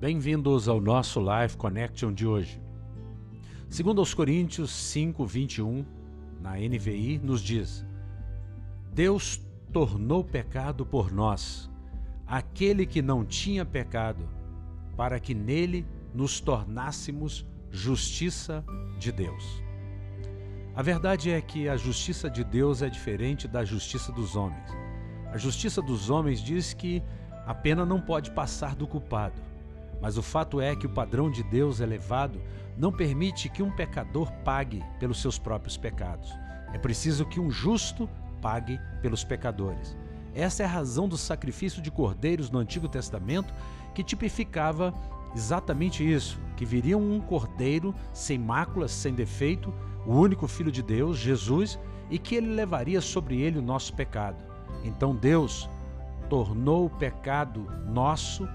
Bem-vindos ao nosso Live Connection de hoje. Segundo aos Coríntios 5, 21, na NVI, nos diz Deus tornou pecado por nós, aquele que não tinha pecado, para que nele nos tornássemos justiça de Deus. A verdade é que a justiça de Deus é diferente da justiça dos homens. A justiça dos homens diz que a pena não pode passar do culpado. Mas o fato é que o padrão de Deus elevado não permite que um pecador pague pelos seus próprios pecados. É preciso que um justo pague pelos pecadores. Essa é a razão do sacrifício de cordeiros no Antigo Testamento, que tipificava exatamente isso: que viria um cordeiro sem máculas, sem defeito, o único Filho de Deus, Jesus, e que ele levaria sobre ele o nosso pecado. Então Deus tornou o pecado nosso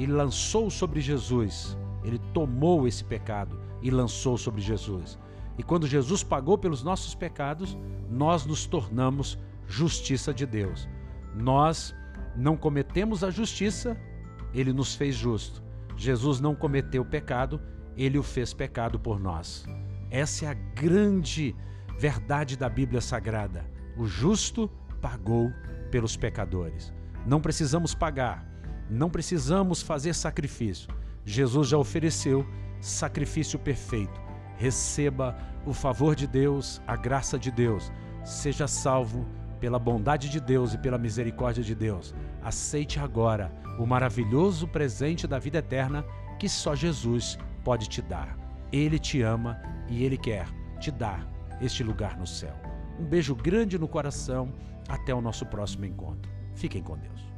e lançou sobre Jesus. Ele tomou esse pecado e lançou sobre Jesus. E quando Jesus pagou pelos nossos pecados, nós nos tornamos justiça de Deus. Nós não cometemos a justiça, ele nos fez justo. Jesus não cometeu pecado, ele o fez pecado por nós. Essa é a grande verdade da Bíblia Sagrada. O justo pagou pelos pecadores. Não precisamos pagar, não precisamos fazer sacrifício. Jesus já ofereceu sacrifício perfeito. Receba o favor de Deus, a graça de Deus. Seja salvo pela bondade de Deus e pela misericórdia de Deus. Aceite agora o maravilhoso presente da vida eterna que só Jesus pode te dar. Ele te ama e ele quer te dar este lugar no céu. Um beijo grande no coração. Até o nosso próximo encontro. Fiquem com Deus.